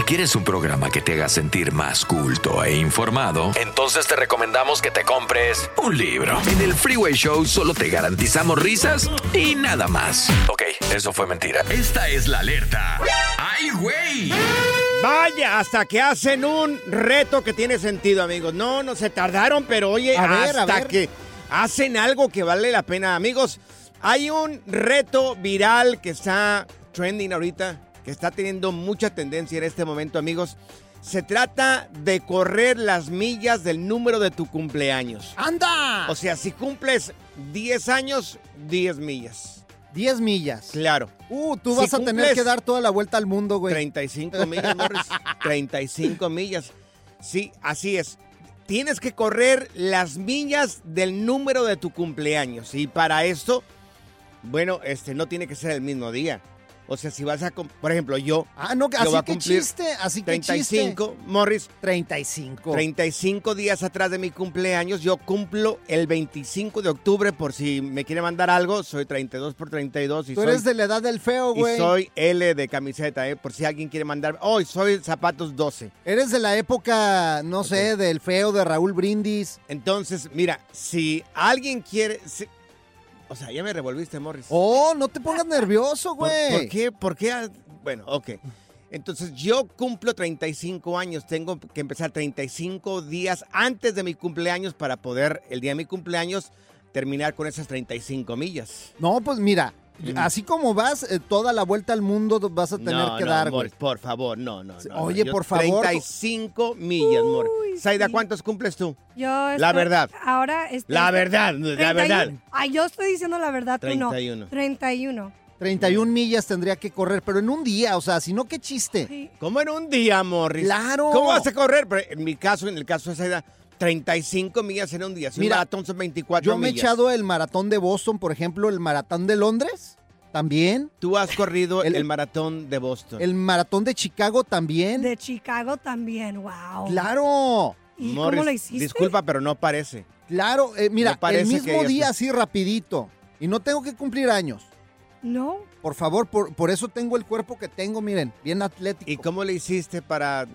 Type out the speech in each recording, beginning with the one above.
Si quieres un programa que te haga sentir más culto e informado, entonces te recomendamos que te compres un libro. En el Freeway Show solo te garantizamos risas y nada más. Ok, eso fue mentira. Esta es la alerta. ¡Ay, güey! Vaya, hasta que hacen un reto que tiene sentido, amigos. No, no se tardaron, pero oye, A ver, a hasta ver. que hacen algo que vale la pena, amigos. Hay un reto viral que está trending ahorita, que está teniendo mucha tendencia en este momento, amigos. Se trata de correr las millas del número de tu cumpleaños. ¡Anda! O sea, si cumples 10 años, 10 millas. 10 millas. Claro. Uh, tú Si vas a tener que dar toda la vuelta al mundo, güey. 35 millas, Morris. 35 millas. Sí, así es. Tienes que correr las millas del número de tu cumpleaños. Y para esto, bueno, este no tiene que ser el mismo día. O sea, si vas a, por ejemplo, yo, Ah, no, así que chiste, así que chiste. 35, Morris, 35. 35 días atrás de mi cumpleaños, yo cumplo el 25 de octubre, por si me quiere mandar algo, soy 32 por 32 y Tú soy eres de la edad del feo, y güey. soy L de camiseta, ¿eh? Por si alguien quiere mandar. Hoy soy zapatos 12. Eres de la época, no sé, del feo de Raúl Brindis. Entonces, mira, si alguien quiere. si- O sea, ya me revolviste, Morris. Oh, no te pongas nervioso, ¿Por, güey. por qué? ¿Por qué? ah, Bueno, ok. Entonces, yo cumplo 35 años. Tengo que empezar 35 días antes de mi cumpleaños para poder, el día de mi cumpleaños, terminar con esas 35 millas. No, pues mira. Así como vas, eh, toda la vuelta al mundo vas a tener no, que no, dar, güey. Por favor, no, no. no, Oye, por favor. 35 millas, Morris. Uy, Saida, sí. ¿cuántos cumples tú? Yo La estoy- verdad. Ahora estoy- La verdad, la 31. verdad. Ay, yo estoy diciendo la verdad, tú 31. no. 31. 31 millas tendría que correr, pero en un día, o sea, si no, qué chiste. Sí. ¿Cómo en un día, Morris? Claro. ¿Cómo vas a correr? Pero en mi caso, en el caso de Saida, 35 millas en un día. Si Mira, un maratón son 24 Yo me he echado el maratón de Boston, por ejemplo, el maratón de Londres, también. Tú has corrido el, El- maratón de Boston. El maratón de Chicago también. De Chicago también, wow. Claro, ¿Y Morris, cómo lo hiciste? Disculpa, pero no parece. claro. eh, mira, Me parece el que mismo día, así rapidito. Y no tengo que cumplir años. No. Por favor, por, por eso tengo el cuerpo que tengo, miren, bien atlético. ¿Y cómo le hiciste para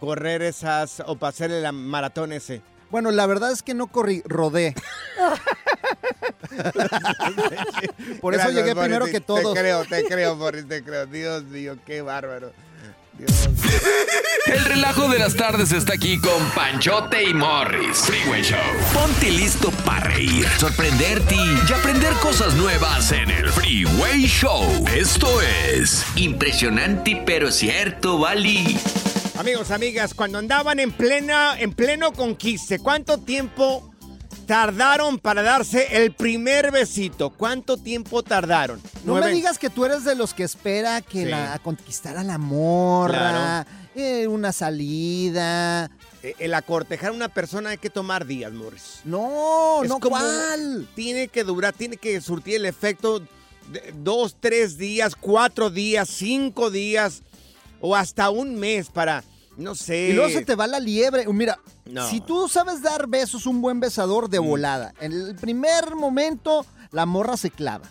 correr esas o para hacer el maratón ese? Bueno, la verdad es que no corrí, rodé. Por eso Gracias, llegué primero te- que todos. Te creo, te creo, Morris, te creo. Dios mío, qué bárbaro. Dios. El relajo de las tardes está aquí con Panchote y Morris. Freeway Show. Ponte listo para reír, sorprenderte y aprender cosas nuevas en el Freeway Show. Esto es impresionante pero cierto, Bali. Amigos, amigas, cuando andaban en plena, en pleno conquiste, ¿cuánto tiempo tardaron para darse el primer besito? ¿Cuánto tiempo tardaron? No me digas que tú eres de los que espera que Sí. la a conquistar a la morra, Claro. eh, una salida. Eh, El acortejar a una persona hay que tomar días, Morris. No, Es no, ¿cuál? Tiene que durar, tiene que surtir el efecto de- dos, tres días, cuatro días, cinco días o hasta un mes para, no sé. Y luego se te va la liebre. Mira, No. Mm. si tú sabes dar besos, un buen besador de volada. En el primer momento, la morra se clava.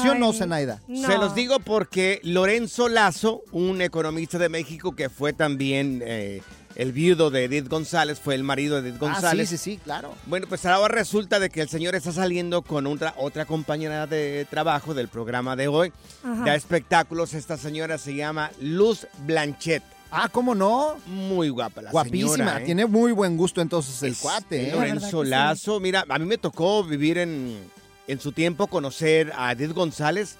¿Sí o no, Zenaida? no. Se los digo porque Lorenzo Lazo, un economista de México que fue también eh, el viudo de Edith González, fue el marido de Edith Ah, sí, González. sí, sí, claro. Bueno, pues ahora resulta de que el señor está saliendo con otra, otra compañera de trabajo del programa de hoy, Ajá. de espectáculos. Esta señora se llama Luz Blanchet. Ah, ¿cómo no? Muy guapa la Guapísima. señora. ¿eh? Tiene muy buen gusto entonces el Es- cuate, ¿eh? Lorenzo sí. Lazo. Mira, a mí me tocó vivir en, en su tiempo, conocer a Edith González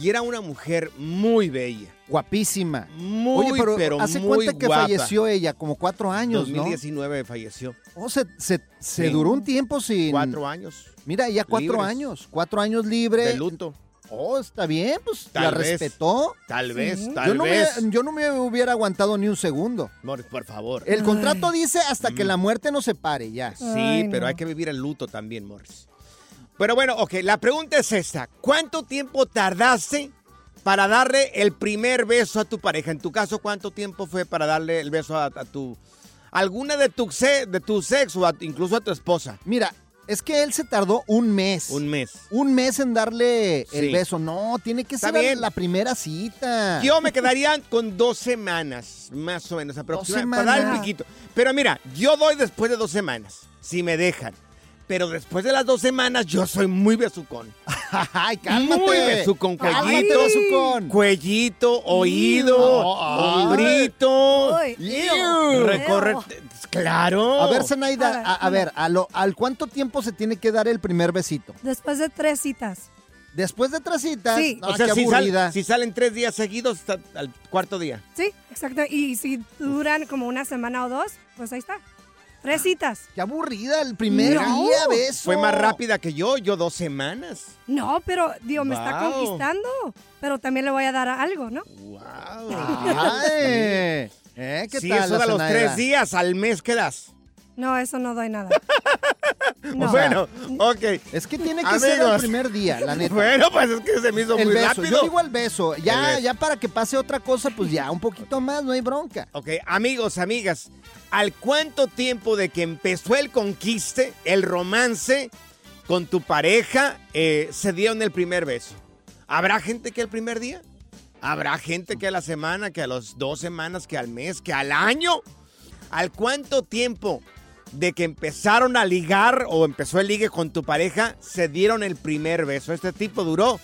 y era una mujer muy bella. Guapísima. Muy, Oye, pero, pero hace muy cuenta que guapa. falleció ella, como cuatro años, 2019 falleció. ¿no? Oh, se, se- se Sí. duró un tiempo sin... Cuatro años Mira, ya cuatro libres. años. Cuatro años libre. de luto. Oh, está bien, pues Tal la vez. respetó. Tal vez, Sí. tal Yo no, me, vez. yo no me hubiera aguantado ni un segundo. Morris, por favor. El Ay. contrato dice hasta que la muerte nos separe, ya. Sí, Ay, pero no. hay que vivir el luto también, Morris. Pero bueno, ok, la pregunta es esta. ¿Cuánto tiempo tardaste para darle el primer beso a tu pareja? En tu caso, ¿cuánto tiempo fue para darle el beso a, a tu... alguna de tu, de tu sexo, a- incluso a tu esposa? Mira, es que él se tardó un mes. Un mes. Un mes en darle el beso. No, tiene que Está ser bien. la primera cita. Yo me quedaría con dos semanas, más o menos, aproximadamente, para dar el piquito. Pero mira, yo doy después de dos semanas, si me dejan. Pero después de las dos semanas, yo soy muy besucón. Ay, cálmate. Muy besucón, cuellito, besucón. Cuellito, oído, ay. hombrito. Uy, Ew. Recorrer. Claro. A ver, Zenaida, a, a A ver, ver, a lo- ¿al cuánto tiempo se tiene que dar el primer besito? Después de tres citas. Después de tres citas. Sí. No, o sea, qué si, sal- aburrida. si salen tres días seguidos, está al cuarto día. Sí, exacto. Y si duran como una semana o dos, pues ahí está. Tres citas. Qué aburrida el primer No. día, beso. Fue más rápida que yo, yo dos semanas. No, pero, digo, me está Wow. conquistando. Pero también le voy a dar algo, ¿no? Wow. Ay, ¿eh? ¿Qué si tal, eso da los tres días, al mes quedas. No, eso no doy nada. No. Bueno, ok. Es que tiene que ser el primer día, la neta. Bueno, pues es que se me hizo el muy beso, rápido. yo digo el beso. Ya, El beso. ya para que pase otra cosa, pues ya un poquito más, no hay bronca. Ok, amigos, amigas, ¿al cuánto tiempo de que empezó el conquiste, el romance con tu pareja, eh, se dieron el primer beso? ¿Habrá gente que el primer día? ¿Habrá gente que a la semana, que a las dos semanas, que al mes, que al año? ¿Al cuánto tiempo de que empezaron a ligar o empezó el ligue con tu pareja, se dieron el primer beso? Este tipo duró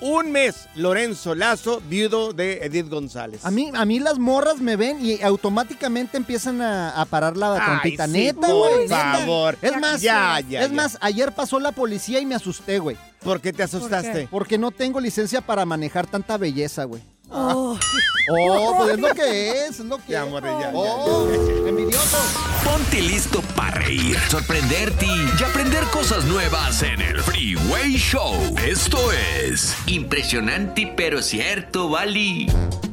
un mes. Lorenzo Lazo, viudo de Edith González. A mí, a mí las morras me ven y automáticamente empiezan a, a parar la trompita. sí, neta, por güey. neta. favor. Es más, Ya, ya, es ya. más, ayer pasó la policía y me asusté, güey. ¿Por qué te asustaste? Porque no tengo licencia para manejar tanta belleza, güey. Oh, Oh, pues es lo que es, es lo que Ya, es. ya, ya, Oh, ya, envidioso. Ponte listo para reír, sorprenderte y aprender cosas nuevas en el Freeway Show. Esto es impresionante pero cierto, Bali.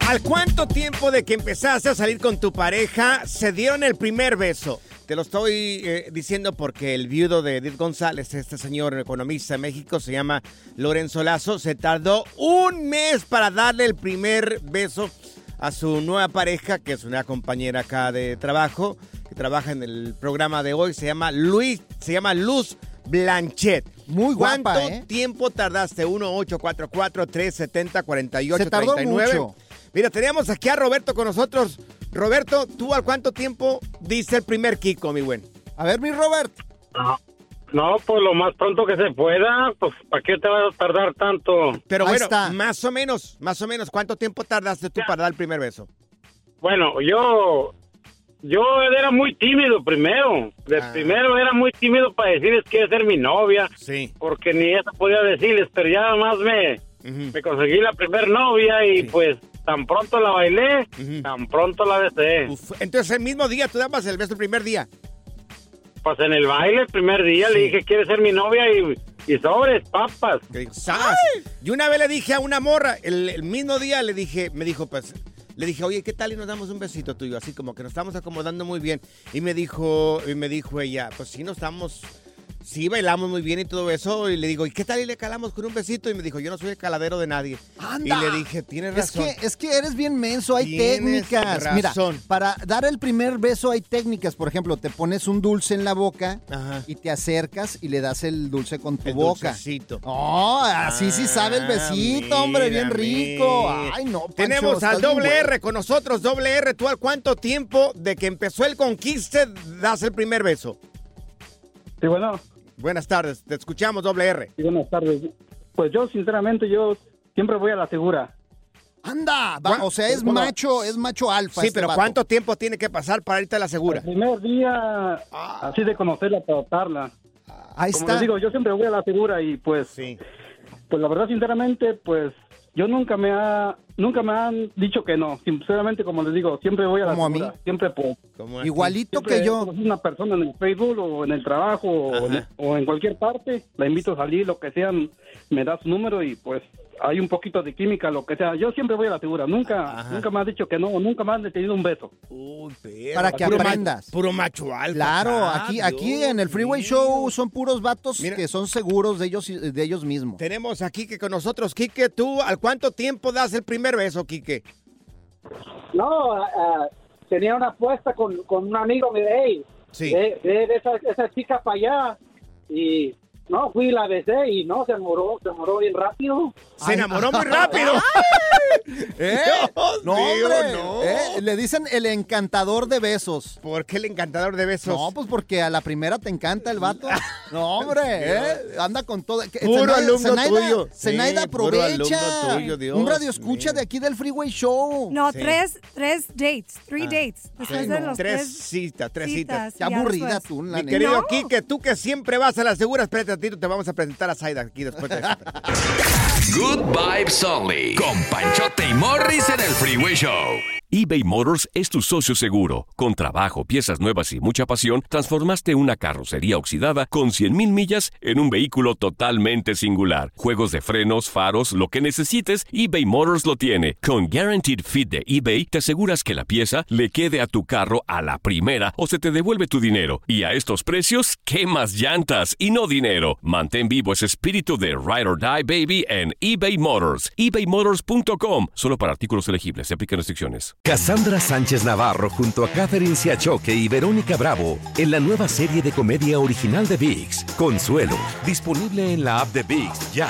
¿Al cuánto tiempo de que empezaste a salir con tu pareja se dieron el primer beso? Te lo estoy eh, diciendo porque el viudo de Edith González, este señor economista de México, se llama Lorenzo Lazo, se tardó un mes para darle el primer beso a su nueva pareja, que es una compañera acá de trabajo, que trabaja en el programa de hoy, se llama Luis, se llama Luz Blanchet. Muy guapa, ¿Cuánto ¿eh? tiempo tardaste? 1-844-370-4839. Se tardó mucho. Mira, teníamos aquí a Roberto con nosotros. Roberto, ¿tú al cuánto tiempo diste el primer Kiko, mi buen? A ver, mi Robert. No, pues lo más pronto que se pueda, pues ¿para qué te vas a tardar tanto? Pero Ahí bueno, está. más o menos, más o menos, ¿cuánto tiempo tardaste tú para dar el primer beso? Bueno, yo yo era muy tímido primero. De Ah. primero era muy tímido para decirles que iba a ser mi novia, Sí. porque ni eso podía decirles, pero ya más me, me conseguí la primer novia y Sí. pues tan pronto la bailé, tan pronto la besé. Uf, entonces el mismo día tú dabas el beso el primer día. Pues en el baile, el primer día, le dije, ¿quieres ser mi novia? Y, y sobres, papas. Y una vez le dije a una morra, el, el mismo día le dije, me dijo, pues, le dije, oye, ¿qué tal y nos damos un besito tuyo? Así como que nos estamos acomodando muy bien. Y me dijo, y me dijo ella, pues sí, nos estamos, Sí, bailamos muy bien y todo eso. Y le digo, ¿y qué tal y le calamos con un besito? Y me dijo, yo no soy el caladero de nadie. ¡Anda! Y le dije, tienes Es razón. que, es que eres bien menso, hay Tienes técnicas. razón. Mira, para dar el primer beso hay técnicas. Por ejemplo, te pones un dulce en la boca Ajá. y te acercas y le das el dulce con tu El boca. dulcecito. Oh, así sí sabe el Ah, besito, hombre, bien rico. mira. Ay, no, Pancho, Tenemos al doble bueno. R con nosotros. Doble R, ¿tú al cuánto tiempo de que empezó el conquiste das el primer beso? Sí, bueno, Buenas tardes, te escuchamos, doble R. sí, buenas tardes. Pues yo, sinceramente, yo siempre voy a la segura. Anda, va, ¿Cuán- o sea, es macho, es macho alfa. Sí, este pero vato. ¿cuánto tiempo tiene que pasar para irte a la segura? El primer día, así de conocerla, tratarla. Ahí Como está. les digo, yo siempre voy a la segura y pues, Sí. pues la verdad, sinceramente, pues yo nunca me ha, nunca me han dicho que no. Sinceramente, como les digo, siempre voy a la Como a mí. Siempre. Igualito Siempre que yo. una persona en el Facebook o en el trabajo o en, o en cualquier parte, la invito a salir, lo que sea, me da su número y pues hay un poquito de química, lo que sea. Yo siempre voy a la segura, nunca, Ajá. nunca me has dicho que no, nunca me han detenido un beso. Uy, perro. Para que Puro ma- aprendas. Puro macho alfa. Claro, Ah, aquí, Dios aquí en el Freeway mío. Show son puros vatos Mira. que son seguros de ellos, de ellos mismos. Tenemos aquí que con nosotros, Quique, ¿tú al cuánto tiempo das el primer beso, Quique? No, ah, ah, tenía una apuesta con, con un amigo, me dice, hey, Sí. ve, ve esa, esa chica para allá. Y no, fui y la besé y no, se enamoró, se enamoró bien rápido. Se enamoró muy rápido. ¿Eh? Dios No, mío, hombre. no. ¿eh? Le dicen el encantador de besos. ¿Por qué el encantador de besos? No, pues porque a la primera te encanta el vato. No, hombre, ¿eh? anda con todo. Puro Zenaida- alumno Zenaida- tuyo. Zenaida Sí, puro aprovecha. alumno tuyo, Dios Un radio escucha mío. de aquí del Freeway Show. No, Sí. tres, tres dates, three Ah, dates. Después Sí, de no, los tres tres citas, tres citas. Qué aburrida después. tú, la Mi querido No. Quique, tú que siempre vas a la segura, espérate te vamos a presentar a Zaida aquí después de esto. Good Vibes Only. Con Panchote y Morris en el Freeway Show. eBay Motors es tu socio seguro. Con trabajo, piezas nuevas y mucha pasión, transformaste una carrocería oxidada con 100.000 millas en un vehículo totalmente singular. Juegos de frenos, faros, lo que necesites, eBay Motors lo tiene. Con Guaranteed Fit de eBay, te aseguras que la pieza le quede a tu carro a la primera o se te devuelve tu dinero. Y a estos precios, ¿qué más llantas y no dinero? Mantén vivo ese espíritu de Ride or Die Baby en eBay Motors. ebaymotors.com. Solo para artículos elegibles. Se aplican restricciones. Cassandra Sánchez Navarro junto a Catherine Siachoque y Verónica Bravo en la nueva serie de comedia original de VIX, Consuelo, disponible en la app de VIX ya.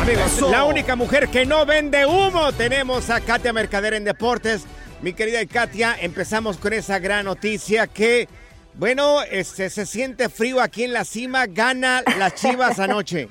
Amigos, la única mujer que no vende humo. Tenemos a Katia Mercader en Deportes. Mi querida Katia, empezamos con esa gran noticia que, bueno, este, se siente frío aquí en la cima. Gana las chivas anoche.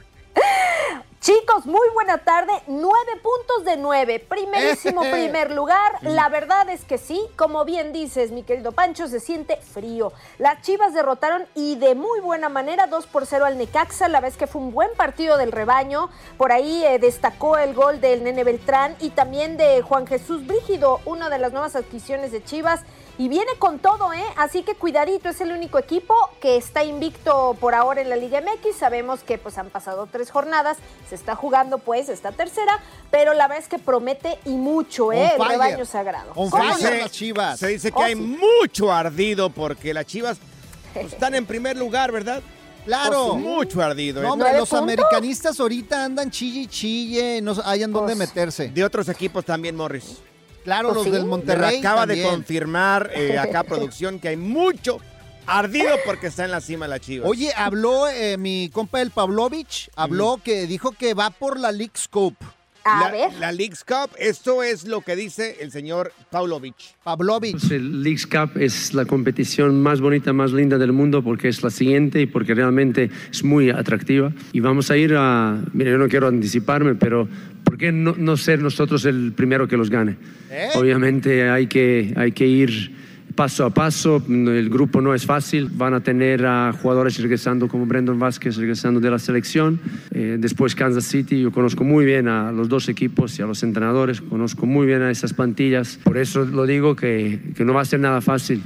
Chicos, muy buena tarde. Nueve puntos de nueve. Primerísimo primer lugar. La verdad es que sí, como bien dices, mi querido Pancho, se siente frío. Las Chivas derrotaron y de muy buena manera 2 por 0 al Necaxa. La vez que fue un buen partido del rebaño. Por ahí eh, destacó el gol del Nene Beltrán y también de Juan Jesús Brígido, una de las nuevas adquisiciones de Chivas. Y viene con todo, ¿eh? Así que cuidadito, es el único equipo que está invicto por ahora en la Liga MX. Sabemos que pues han pasado tres jornadas, se está jugando pues esta tercera, pero la verdad es que promete y mucho, ¿eh? On El rebaño sagrado. On ¿Cómo fire no? las Chivas. Se dice que Oh, hay sí. mucho ardido porque las chivas pues, están en primer lugar, ¿verdad? Claro. Pues, mucho ardido. No, ¿eh? hombre, ¿Nueve los puntos? americanistas ahorita andan chille y chille, no hayan dónde Pues, meterse. De otros equipos también, Morris. Claro, Pues los sí. del Me Monterrey acaba de confirmar eh, acá producción que hay mucho, ardido porque está en la cima la Chivas. Oye, habló eh, mi compa el Pavlovich, habló que dijo que va por la League's Cup. A la, ver. la Leagues Cup, esto es lo que dice el señor Pavlovich. Pavlovich. Pues el Leagues Cup es la competición más bonita, más linda del mundo porque es la siguiente y porque realmente es muy atractiva. Y vamos a ir a, mira, yo no quiero anticiparme, pero ¿por qué no, no ser nosotros el primero que los gane? ¿Eh? Obviamente hay que, hay que ir paso a paso, el grupo no es fácil, van a tener a jugadores regresando como Brendan Vázquez regresando de la selección, Eh, después Kansas City, yo conozco muy bien a los dos equipos y a los entrenadores, conozco muy bien a esas plantillas, por eso lo digo que, que no va a ser nada fácil.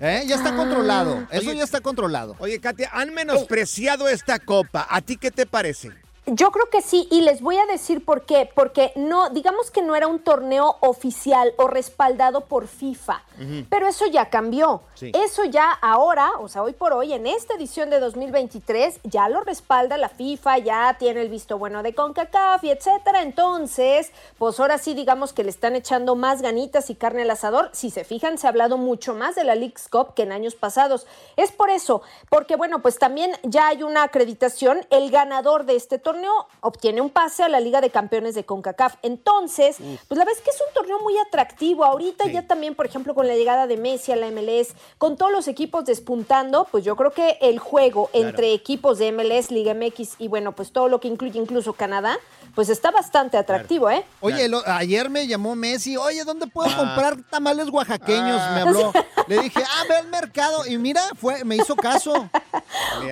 ¿Eh? Ya está controlado. Eso ya está controlado. Oye, Katia, han menospreciado esta copa. ¿A ti qué te parece? Yo creo que sí, y les voy a decir por qué. Porque no, digamos que no era un torneo oficial o respaldado por FIFA. Pero eso ya cambió. Sí. Eso ya ahora, o sea, hoy por hoy, en esta edición de 2023, ya lo respalda la FIFA, ya tiene el visto bueno de CONCACAF y etcétera. Entonces, pues ahora sí, digamos que le están echando más ganitas y carne al asador. Si se fijan, se ha hablado mucho más de la League's Cup que en años pasados. Es por eso, porque bueno, pues también ya hay una acreditación. El ganador de este torneo obtiene un pase a la Liga de Campeones de CONCACAF. Entonces, pues la verdad es que es un torneo muy atractivo. Ahorita ya también, por ejemplo, con la llegada de Messi a la MLS, con todos los equipos despuntando, pues yo creo que el juego Claro. entre equipos de MLS, Liga MX y bueno, pues todo lo que incluye incluso Canadá, pues está bastante atractivo, ¿eh? Oye, lo- ayer me llamó Messi, oye, ¿dónde puedo Ah. comprar tamales oaxaqueños? Me habló. Le dije, ah, ve al mercado. Y mira, fue, me hizo caso.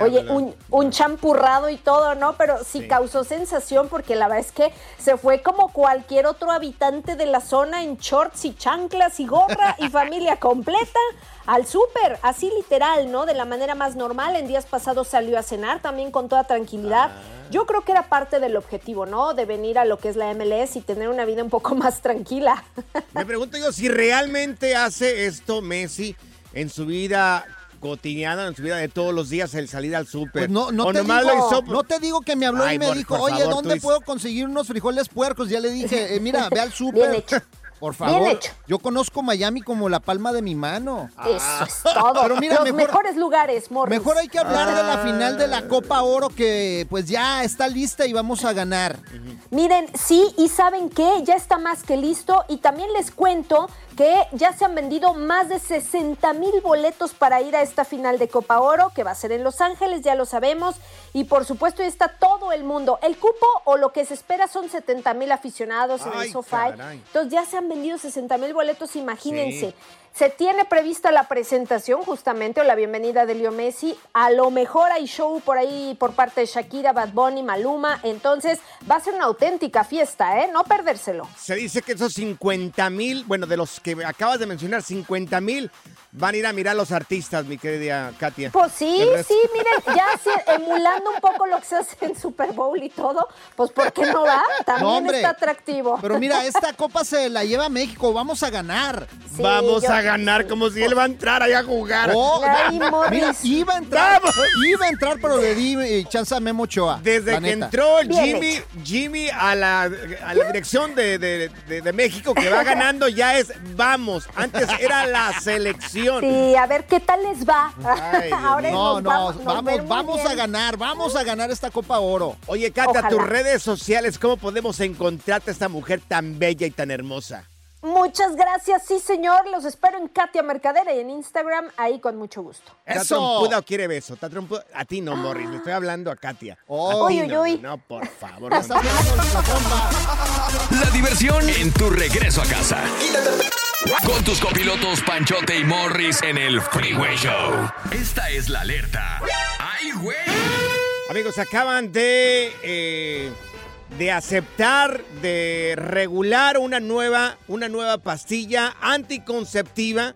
Oye, un, un champurrado y todo, ¿no? Pero sí, causó sensación porque la verdad es que se fue como cualquier otro habitante de la zona en shorts y chanclas y gorra y familia completa al súper, así literal, ¿no? De la manera más normal. En días pasados salió a cenar también con toda tranquilidad. Yo creo que era parte del objetivo, ¿no? De venir a lo que es la MLS y tener una vida un poco más tranquila. Me pregunto yo si realmente hace esto Messi en su vida cotidiana, en su vida de todos los días, el salir al súper. Pues no, no, O te nomás digo, lo hizo- no te digo que me habló Ay, y me por- dijo, por oye, favor, ¿dónde puedo conseguir unos frijoles puercos? Ya le dije, eh, mira, ve al Bien súper. hecho. Por Bien favor, hecho. yo conozco Miami como la palma de mi mano. Eso es todo. Pero mira, Los mejor, mejores lugares, Morris. mejor hay que hablar de la final de Ah. la Copa Oro que pues ya está lista y vamos a ganar. Miren, sí, y saben qué, ya está más que listo. Y también les cuento que ya se han vendido más de 60 mil boletos para ir a esta final de Copa Oro, que va a ser en Los Ángeles, ya lo sabemos. Y por supuesto, ya está todo el mundo. El cupo o lo que se espera son 70 mil aficionados en el SoFi. Entonces ya se han vendido 60 mil boletos, imagínense. Sí. Se tiene prevista la presentación justamente o la bienvenida de Leo Messi. A lo mejor hay show por ahí por parte de Shakira, Bad Bunny, Maluma. Entonces va a ser una auténtica fiesta, ¿eh? No perdérselo. Se dice que esos 50 mil, bueno, de los que acabas de mencionar, 50 mil van a ir a mirar a los artistas, mi querida Katia. Pues sí, sí, miren, ya sí, emulando un poco lo que se hace en Super Bowl y todo, pues ¿por qué no va? También No, hombre. está atractivo. Pero mira, esta copa se la lleva México, vamos a ganar. Sí, Vamos yo- a ganar como si él va a entrar ahí a jugar. Oh, mira, iba a entrar, iba a entrar, pero le di eh, chance a Memo Ochoa. Desde que entró Jimmy. Jimmy a la, a la dirección de, de- de- de México que va ganando ya es vamos. Antes era la selección. Sí, a ver qué tal les va. Ay, Ahora. No, nos no, vamos, nos vamos, a ganar, vamos a ganar esta Copa Oro. Oye, Katia, Ojalá. tus redes sociales, ¿cómo podemos encontrarte a esta mujer tan bella y tan hermosa? Muchas gracias, sí señor. Los espero en Katia Mercadera y en Instagram, ahí con mucho gusto. ¿Está trompuda o quiere beso? ¿Está trompuda? A ti no, Morris, le estoy hablando a Katia. Oh. A Uy, uy, no, uy. No, por favor. No. La diversión en tu regreso a casa. Con tus copilotos Panchote y Morris en el Freeway Show. Esta es la alerta. ¡Ay, güey! Amigos, acaban de, eh, de aceptar, de regular una nueva, una nueva pastilla anticonceptiva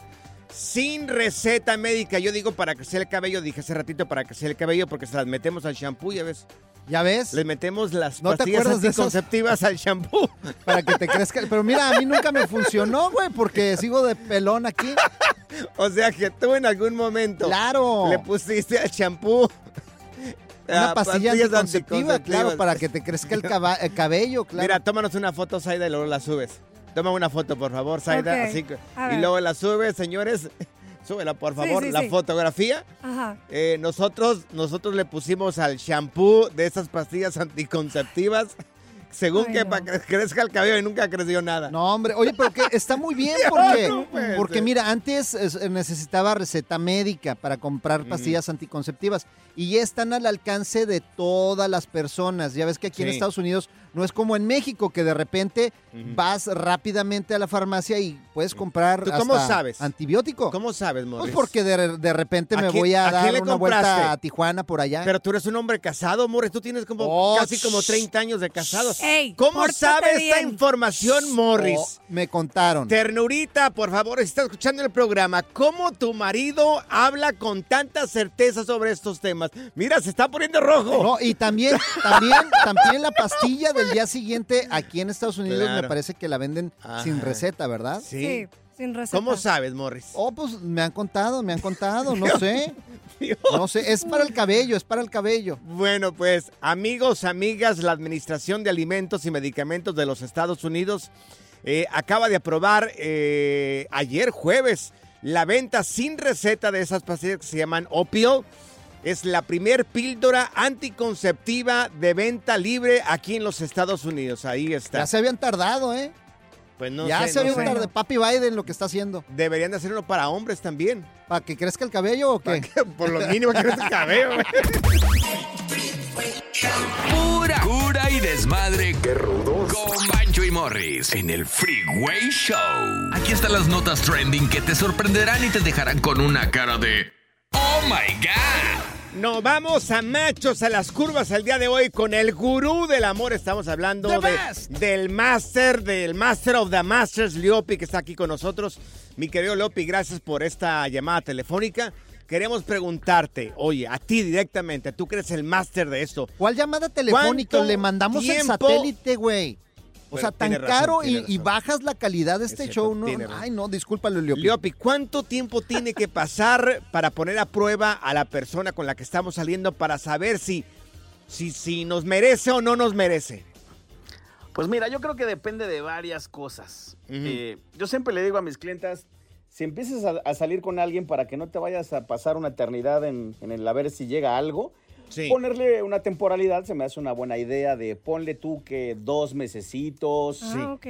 sin receta médica. Yo digo para crecer el cabello, dije hace ratito para crecer el cabello porque se las metemos al shampoo, ya ves. ¿Ya ves? Les metemos las ¿No te pastillas de anticonceptivas al shampoo. Para que te crezca. Pero mira, a mí nunca me funcionó, güey, porque sigo de pelón aquí. O sea que tú en algún momento Claro. le pusiste al shampoo. Una ah, pastilla pastillas anticonceptiva, claro, para que te crezca el, caba- el cabello, claro. Mira, tómanos una foto, Saida, y luego la subes. Toma una foto, por favor, Saida. Así que- y luego la subes, señores. súbela por Sí, favor, sí, la sí. fotografía. Ajá. Eh, nosotros, nosotros le pusimos al shampoo de esas pastillas anticonceptivas, según Ay, que no. para que crezca el cabello y nunca creció nada. No, hombre, oye, pero que está muy bien porque, no porque mira, antes es, necesitaba receta médica para comprar pastillas anticonceptivas y ya están al alcance de todas las personas. Ya ves que aquí en. Estados Unidos no es como en México que de repente vas rápidamente a la farmacia y puedes comprar ¿Tú cómo sabes? antibiótico. ¿Cómo sabes, Pues Morris? porque de, de repente ¿A me quién- voy a, dar una compraste? vuelta a Tijuana por allá. Pero tú eres un hombre casado, Morris. Tú tienes como Oh, casi como 30 años de casado. Ey, ¿Cómo sabe esta bien. información, Morris? Oh, me contaron. Ternurita, por favor, si estás escuchando el programa, ¿cómo tu marido habla con tanta certeza sobre estos temas? Mira, se está poniendo rojo. No, y también, también, también la pastilla del día siguiente aquí en Estados Unidos Claro. me parece que la venden sin receta, ¿verdad? Sí, sin receta. ¿Cómo sabes, Morris? Oh, pues me han contado, me han contado, no sé. No sé, es para el cabello, es para el cabello. Bueno, pues amigos, amigas, la Administración de Alimentos y Medicamentos de los Estados Unidos eh, acaba de aprobar eh, ayer jueves la venta sin receta de esas pastillas que se llaman Opio. Es la primer píldora anticonceptiva de venta libre aquí en los Estados Unidos. Ahí está. Ya se habían tardado, ¿eh? Pues no ya sé, se no tardado. Papi Biden lo que está haciendo. Deberían de hacerlo para hombres también. ¿Para que crezca el cabello o qué? Por lo mínimo que crezca el cabello. Pura cura y desmadre. Qué rudos. Con Bancho y Morris en el Freeway Show. Aquí están las notas trending que te sorprenderán y te dejarán con una cara de Oh my God. Nos vamos a machos a las curvas el día de hoy con el gurú del amor. Estamos hablando de- del Master, del Master of the Masters, Liopi, que está aquí con nosotros. Mi querido Liopi, gracias por esta llamada telefónica. Queremos preguntarte, oye, a ti directamente, tú crees el máster de esto. ¿Cuál llamada telefónica? ¿Cuánto Le mandamos el satélite, güey. O sea, tan razón, caro y, bajas la calidad de Es este cierto, show, ¿no? Ay, no, discúlpalo, Liopi. Liopi, ¿cuánto tiempo tiene que pasar para poner a prueba a la persona con la que estamos saliendo para saber si, si, si nos merece o no nos merece? Pues mira, yo creo que depende de varias cosas. Eh, yo siempre le digo a mis clientas, si empiezas a, a salir con alguien para que no te vayas a pasar una eternidad en, en el a ver si llega algo, Sí. ponerle una temporalidad se me hace una buena idea de ponle tú que dos mesecitos. Ah, ok.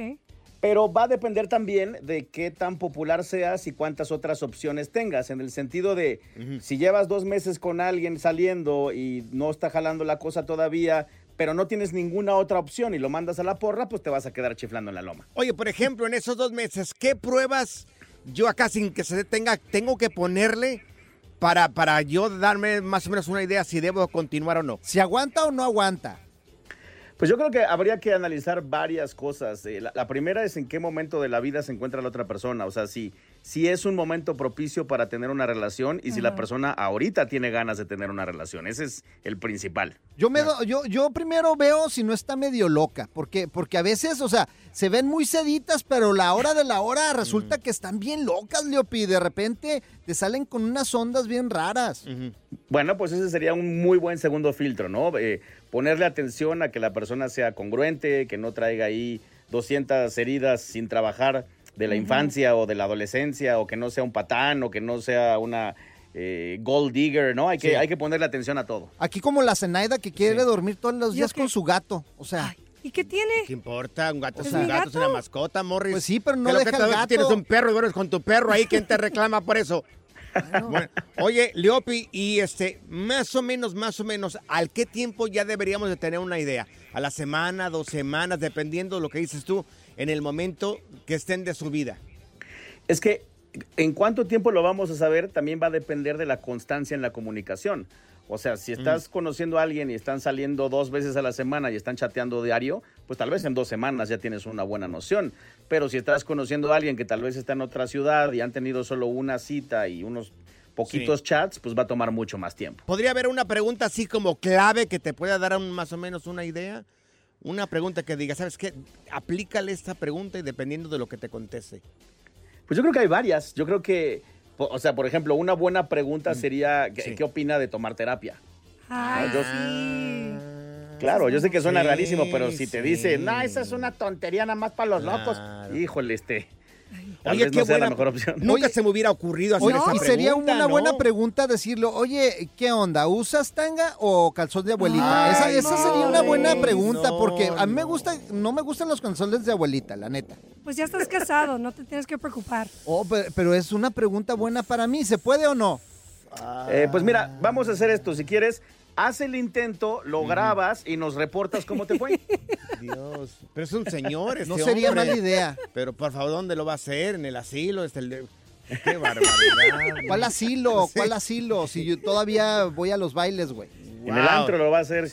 Pero va a depender también de qué tan popular seas y cuántas otras opciones tengas. En el sentido de, si llevas dos meses con alguien saliendo y no está jalando la cosa todavía, pero no tienes ninguna otra opción y lo mandas a la porra, pues te vas a quedar chiflando en la loma. Oye, por ejemplo, en esos dos meses, ¿qué pruebas yo acá sin que se tenga, tengo que ponerle para, para yo darme más o menos una idea si debo continuar o no? ¿Si aguanta o no aguanta? Pues yo creo que habría que analizar varias cosas. Eh, La, la primera es en qué momento de la vida se encuentra la otra persona. O sea, si, si es un momento propicio para tener una relación y si la persona ahorita tiene ganas de tener una relación. Ese es el principal. Yo, me do- yo, yo primero veo si no está medio loca, porque, porque a veces, o sea, se ven muy seditas, pero la hora de la hora resulta que están bien locas, Leopi, y de repente te salen con unas ondas bien raras. Bueno, pues ese sería un muy buen segundo filtro, ¿no? Eh, ponerle atención a que la persona sea congruente, que no traiga ahí 200 heridas sin trabajar de la infancia o de la adolescencia, o que no sea un patán, o que no sea una eh, gold digger, ¿no? Hay que, Sí. hay que ponerle atención a todo. Aquí como la Zenaida que quiere dormir todos los días con su gato, o sea... ¿Y qué tiene? ¿Qué importa? Un gato es Es un mi gato, es una mascota, Morris. Pues sí, pero no ¿Qué es lo deja que el gato. Tienes un perro y duermes con tu perro ahí. ¿Quién te reclama por eso? Bueno, oye, Leopi, y este, más o menos, más o menos, ¿al qué tiempo ya deberíamos de tener una idea? ¿A la semana, dos semanas, dependiendo de lo que dices tú, en el momento que estén de su vida? Es que en cuánto tiempo lo vamos a saber también va a depender de la constancia en la comunicación. O sea, si estás conociendo a alguien y están saliendo dos veces a la semana y están chateando diario, pues tal vez en dos semanas ya tienes una buena noción. Pero si estás conociendo a alguien que tal vez está en otra ciudad y han tenido solo una cita y unos poquitos Sí. chats, pues va a tomar mucho más tiempo. ¿Podría haber una pregunta así como clave que te pueda dar un- más o menos una idea? Una pregunta que diga, ¿sabes qué? Aplícale esta pregunta y dependiendo de lo que te conteste. Pues yo creo que hay varias. Yo creo que, o sea, por ejemplo, una buena pregunta Mm. sería, ¿qué, qué opina de tomar terapia? Ay, Yo- sí. Claro, yo sé que suena Sí, rarísimo, pero si te sí. dice, no, esa es una tontería nada más para los locos. Híjole, este, Tal Oye, vez qué no sea la buena- mejor opción. Nunca se me hubiera ocurrido hacer Oye, esa y sería una ¿no? buena pregunta decirlo, oye, ¿qué onda? ¿Usas tanga o calzón de abuelita? Ay, esa esa no, sería una buena pregunta no, porque a mí me gusta, no me gustan los calzones de abuelita, la neta. Pues ya estás casado, no te tienes que preocupar. Oh, pe- pero, es una pregunta buena para mí, ¿se puede o no? Eh, pues mira, vamos a hacer esto. Si quieres, haz el intento, lo grabas y nos reportas cómo te fue. Dios, pero es un señor este No sería hombre. mala idea. Pero por favor, ¿dónde lo va a hacer? ¿En el asilo? Este, el de- Qué barbaridad. ¿Cuál asilo? Sí. ¿Cuál asilo? Si yo todavía voy a los bailes, güey. En el antro lo va a hacer.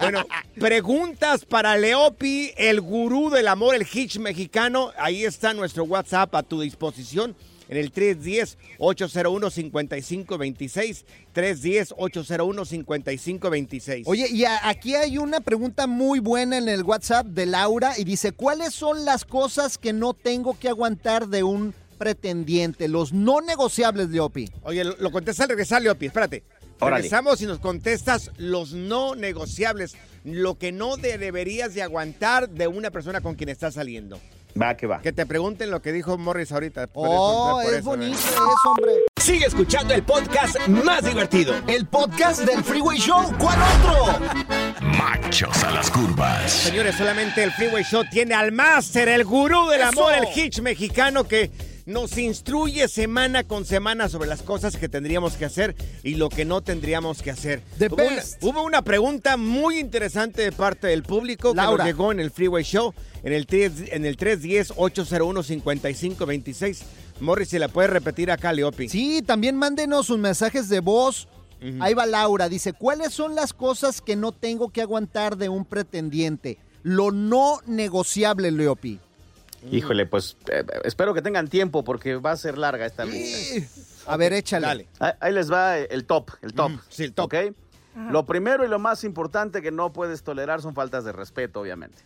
Bueno, preguntas para Leopi, el gurú del amor, el hitch mexicano. Ahí está nuestro WhatsApp a tu disposición en el 310-801-5526. 310-801-5526. Oye, y a- aquí hay una pregunta muy buena en el WhatsApp de Laura y dice, ¿cuáles son las cosas que no tengo que aguantar de un pretendiente? Los no negociables, Leopi. Oye, lo, lo contesta al regresar, Leopi, espérate. Órale. Regresamos y nos contestas los no negociables, lo que no de- deberías de aguantar de una persona con quien estás saliendo. Va, que va. Que te pregunten lo que dijo Morris ahorita. Oh, es eso, bonito ¿verdad? eso, hombre. Sigue escuchando el podcast más divertido. El podcast del Freeway Show. ¿Cuál otro? Machos a las curvas. Señores, solamente el Freeway Show tiene al máster, el gurú del amor, el hitch mexicano que nos instruye semana con semana sobre las cosas que tendríamos que hacer y lo que no tendríamos que hacer. Hubo, una, hubo una pregunta muy interesante de parte del público Laura. que nos llegó en el Freeway Show en el, 3 en el 310-801-5526. Morris, si la puedes repetir acá, Leopi. Sí, también mándenos sus mensajes de voz. Ahí va Laura, dice, ¿cuáles son las cosas que no tengo que aguantar de un pretendiente? Lo no negociable, Leopi. Híjole, pues eh, espero que tengan tiempo porque va a ser larga esta lista. A ver, échale. Ahí, ahí les va el top, el top. Sí, el top. Lo primero y lo más importante que no puedes tolerar son faltas de respeto, obviamente.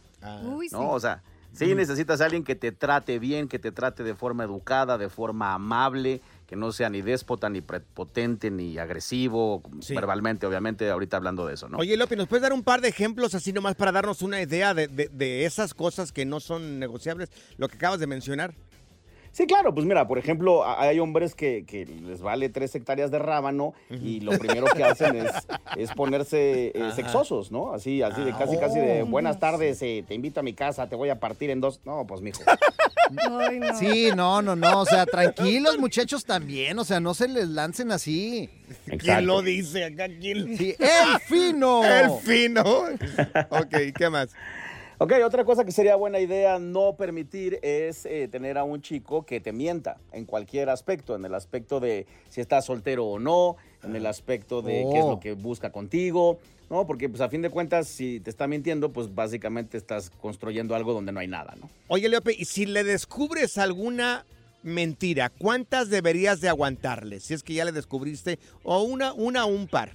Uy, sí. ¿No? O sea, sí necesitas a alguien que te trate bien, que te trate de forma educada, de forma amable, que no sea ni déspota, ni prepotente, ni agresivo, verbalmente, obviamente, ahorita hablando de eso, ¿no? Oye, Leopi, ¿nos puedes dar un par de ejemplos así nomás para darnos una idea de, de- de esas cosas que no son negociables? Lo que acabas de mencionar. Sí, claro, pues mira, por ejemplo, hay hombres que, que les vale tres hectáreas de rábano y lo primero que hacen es, es ponerse eh, sexosos, ¿no? Así, así de casi, casi de buenas tardes, eh, te invito a mi casa, te voy a partir en dos. No, pues mijo. Ay, no. Sí, no, no, no, o sea, tranquilos muchachos también, o sea, no se les lancen así. ¿Quién lo dice acá? ¿Quién? Sí, el fino. El fino. ok, ¿qué más? Ok, otra cosa que sería buena idea no permitir es eh, tener a un chico que te mienta en cualquier aspecto, en el aspecto de si estás soltero o no, en el aspecto de qué es Oh. lo que busca contigo, ¿no? Porque pues a fin de cuentas si te está mintiendo, pues básicamente estás construyendo algo donde no hay nada, ¿no? Oye, Leopi, y si le descubres alguna mentira, ¿cuántas deberías de aguantarle? Si es que ya le descubriste, o una, una o un par.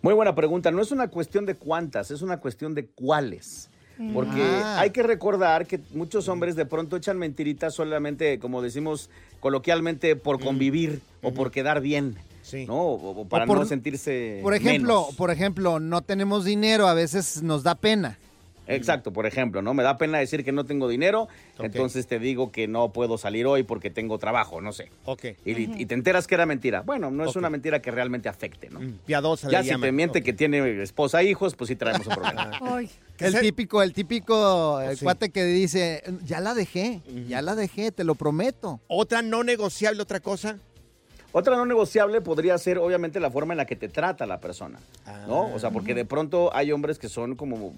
Muy buena pregunta. No es una cuestión de cuántas, es una cuestión de cuáles. Porque Ah. hay que recordar que muchos hombres de pronto echan mentiritas solamente, como decimos coloquialmente, por convivir o por quedar bien. Sí. ¿no? O, o para O por- no sentirse. Por ejemplo, menos. por ejemplo, no tenemos dinero, a veces nos da pena. Exacto, por ejemplo, ¿no? Me da pena decir que no tengo dinero, entonces te digo que no puedo salir hoy porque tengo trabajo, no sé. Ok. Y, y te enteras que era mentira. Bueno, no es una mentira que realmente afecte, ¿no? Piadosa Ya le si llaman. te miente que tiene esposa e hijos, pues sí traemos un problema. Ay. ¿Qué El típico, el típico eh, Sí. cuate que dice, ya la dejé, ya la dejé, te lo prometo. ¿Otra no negociable, otra cosa? Otra no negociable podría ser, obviamente, la forma en la que te trata la persona, ¿no? O sea, porque de pronto hay hombres que son como...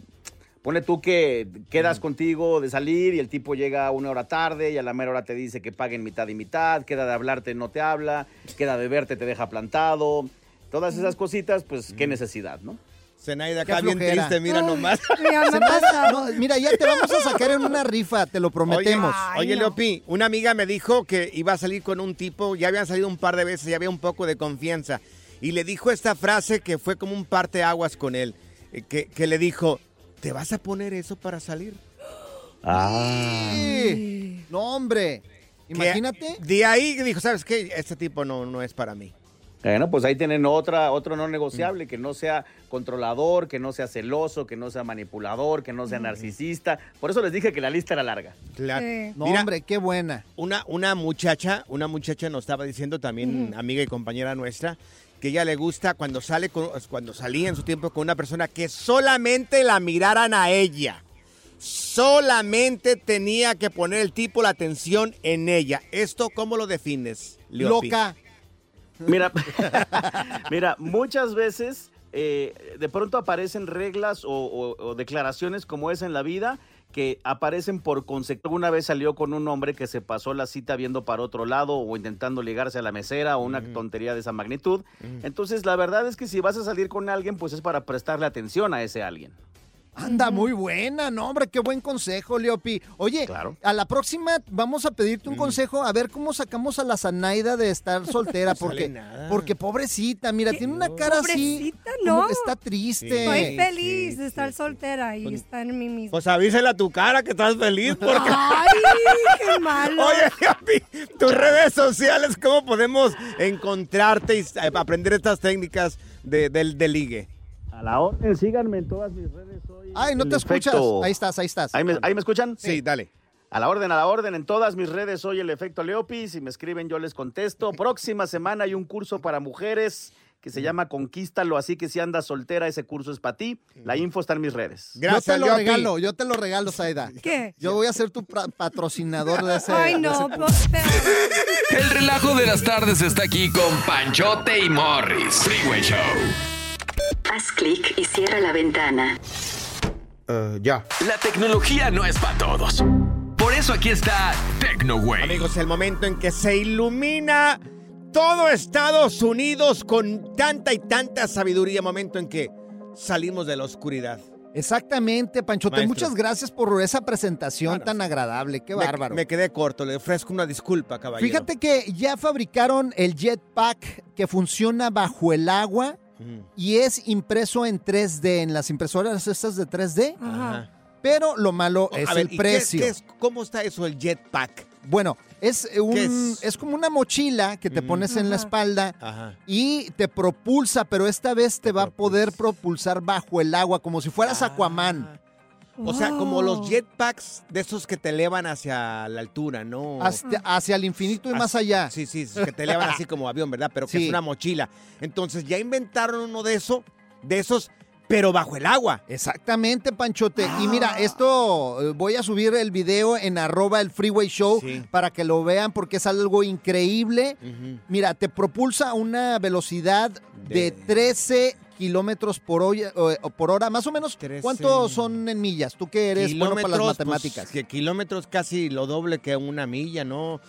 Pone tú que quedas contigo de salir y el tipo llega una hora tarde y a la mera hora te dice que paguen mitad y mitad, queda de hablarte, no te habla, queda de verte, te deja plantado. Todas esas cositas, pues, qué necesidad, ¿no? Zenaida acá bien triste, mira Ay, nomás. no, mira, ya te vamos a sacar en una rifa, te lo prometemos. Oye, oye, no. Leopi, una amiga me dijo que iba a salir con un tipo, ya habían salido un par de veces, ya había un poco de confianza. Y le dijo esta frase que fue como un parteaguas con él, eh, que, que le dijo, ¿te vas a poner eso para salir? Sí. No, hombre. Imagínate. De ahí dijo, ¿sabes qué? Este tipo no, no es para mí. Bueno, pues ahí tienen otra, otro no negociable, que no sea controlador, que no sea celoso, que no sea manipulador, que no sea narcisista. Por eso les dije que la lista era larga. Claro. No, Mira, hombre, qué buena. Una, una muchacha, una muchacha nos estaba diciendo también, amiga y compañera nuestra, que ella le gusta cuando sale con- cuando salía en su tiempo con una persona que solamente la miraran a ella. Solamente tenía que poner el tipo la atención en ella. ¿Esto cómo lo defines? Leopi? Mira, mira, muchas veces eh, de pronto aparecen reglas o, o- o declaraciones como esa en la vida que aparecen por consecuencia. Una vez salió con un hombre que se pasó la cita viendo para otro lado o intentando ligarse a la mesera o una tontería de esa magnitud. Entonces, la verdad es que si vas a salir con alguien, pues es para prestarle atención a ese alguien. Anda, muy buena, no, hombre, qué buen consejo, Leopi. Oye, a la próxima vamos a pedirte un consejo, a ver cómo sacamos a la Zanaida de estar soltera, No sale porque, nada. porque pobrecita, mira, tiene una cara así, Pobrecita, como no. está triste. Estoy feliz de estar soltera y estar en mí misma. Pues avísale a tu cara que estás feliz porque... ¡Ay, qué malo! Oye, Leopi, tus redes sociales, ¿cómo podemos encontrarte y eh, aprender estas técnicas de, del de ligue? A la orden, síganme en todas mis redes. Soy Ay, no te escuchas. efecto- Ahí estás, ahí estás. ¿Ahí me, ahí me escuchan? Sí, dale. A la orden, a la orden. En todas mis redes soy el efecto Leopi. Si me escriben, yo les contesto. Próxima semana hay un curso para mujeres que se llama Conquístalo. Así que si andas soltera, ese curso es para ti. La info está en mis redes. yo te lo regalo, yo te lo regalo, Saida. ¿Qué? Yo voy a ser tu patrocinador de ese. Ay, no, ese pues, El relajo de las tardes está aquí con Panchote y Morris. Freeway Show. Haz clic y cierra la ventana. Ya. La tecnología no es para todos. Por eso aquí está TecnoWay. Amigos, el momento en que se ilumina todo Estados Unidos con tanta y tanta sabiduría, momento en que salimos de la oscuridad. Exactamente, Panchote. Maestro. Muchas gracias por esa presentación tan agradable. Qué Me- bárbaro. Me, quedé corto, le ofrezco una disculpa, caballero. Fíjate que ya fabricaron el jetpack que funciona bajo el agua y es impreso en 3D, en las impresoras estas de 3D. Ajá. Pero lo malo es A ver, el ¿y qué- precio. qué es- ¿Cómo está eso, el jetpack? Bueno, es, un, ¿Qué es? es? como una mochila que te pones en la espalda Ajá. y te propulsa, pero esta vez te va a poder propulsar bajo el agua, como si fueras Ah. Aquaman. O sea, como los jetpacks de esos que te elevan hacia la altura, ¿no? Hasta- hacia el infinito y más allá. Sí, sí, que te elevan así como avión, ¿verdad? Pero que Sí. es una mochila. Entonces ya inventaron uno de eso, de esos, pero bajo el agua. Exactamente, Panchote. Y mira, esto eh, voy a subir el video en arroba el Freeway Show para que lo vean porque es algo increíble. Mira, te propulsa a una velocidad de, 13 kilómetros por, hoy- o- por hora, más o menos. ¿Cuántos son en millas? Tú que eres bueno para las pues, matemáticas. que kilómetros casi lo doble que una milla, ¿no?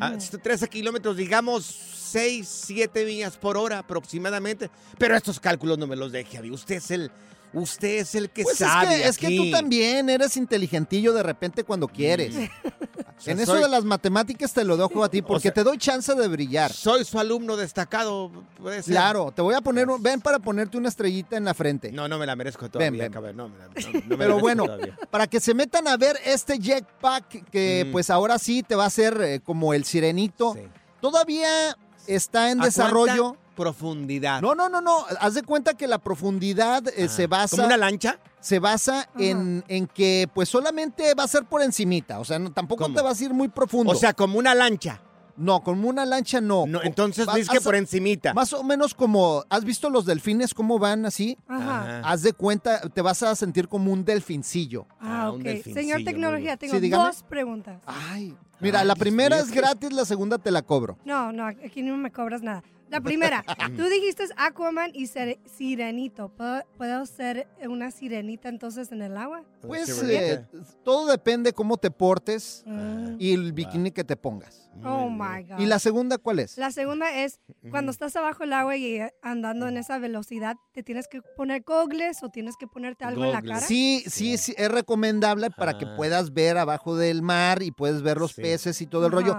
Ah, 13 kilómetros, digamos 6, 7 millas por hora aproximadamente. Pero estos cálculos no me los deje, Javi. Usted es el, usted es el que Pues es sabe. es que tú también eres inteligentillo de repente cuando quieres. sea, en eso de las matemáticas te lo dejo a ti porque sea, te doy chance de brillar. Soy su alumno destacado, puede ser. Claro, te voy a poner, un- ven para ponerte una estrellita en la frente. No, no me la merezco todavía, ven. cabrón, no me la- no- no me la Pero bueno, todavía. para que se metan a ver este jetpack que Mm. pues ahora sí te va a hacer eh, como el sirenito. Todavía está en ¿A desarrollo. cuánta profundidad? No, no, no, no. Haz de cuenta que la profundidad eh, se basa. ¿Como una lancha? Se basa en, en que pues solamente va a ser por encimita. O sea, no- tampoco ¿Cómo? te vas a ir muy profundo. O sea, como una lancha. No, como una lancha no. No, entonces Vas- dices que haz- por encimita. Más o menos como, ¿has visto los delfines cómo van así? Ajá. Haz de cuenta, te vas a sentir como un delfincillo. Ah, ok. Señor Tecnología, tengo Sí, dígame. dos preguntas. Ay, Mira, la primera es gratis, la segunda te la cobro. No, no, aquí no me cobras nada. La primera, tú dijiste Aquaman y ser- Sirenito. ¿Puedo, puedo ser una sirenita entonces en el agua? Pues eh, todo depende cómo te portes Mm. y el bikini que te pongas. Oh my God. ¿Y la segunda cuál es? La segunda es, cuando estás abajo del agua y eh, andando en esa velocidad, ¿te tienes que poner gogles o tienes que ponerte algo en la cara? Sí, sí, sí, es recomendable para que puedas ver abajo del mar y puedes ver los peces y todo el rollo.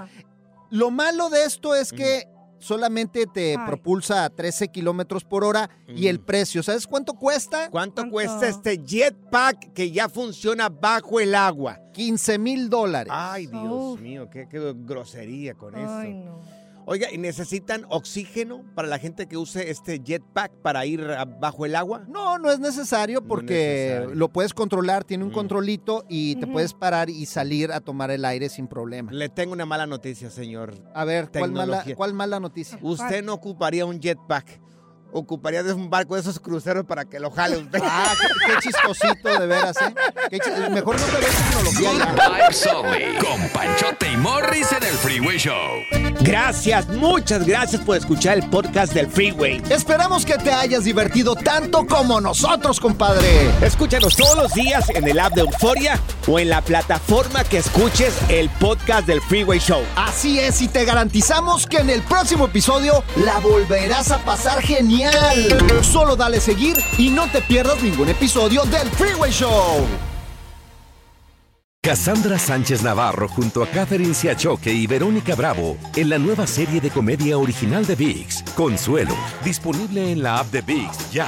Lo malo de esto es que solamente te Ay. propulsa a 13 kilómetros por hora y el precio, ¿sabes cuánto cuesta? ¿Cuánto cuesta este jetpack que ya funciona bajo el agua? 15 mil dólares. Ay, Dios mío, qué, qué grosería con Ay, eso. no. Oiga, ¿y necesitan oxígeno para la gente que use este jetpack para ir bajo el agua? No, no es necesario porque necesario. lo puedes controlar, tiene un Mm. controlito y te puedes parar y salir a tomar el aire sin problema. Le tengo una mala noticia, señor. A ver, ¿cuál mala, cuál mala noticia? Usted no ocuparía un jetpack. Ocuparía de un barco de esos cruceros para que lo jale usted. Ah, qué, qué chistosito de veras, ¿eh? Qué chis- Mejor no te ves tecnología ya. Con Panchote y Morris en el Freeway Show. Gracias, muchas gracias por escuchar el podcast del Freeway. Esperamos que te hayas divertido tanto como nosotros, compadre. Escúchanos todos los días en el app de Euforia o en la plataforma que escuches el podcast del Freeway Show. Así es, y te garantizamos que en el próximo episodio la volverás a pasar Solo dale seguir y no te pierdas ningún episodio del Freeway Show. Cassandra Sánchez Navarro junto a Catherine Siachoque y Verónica Bravo en la nueva serie de comedia original de VIX, Consuelo, disponible en la app de VIX ya.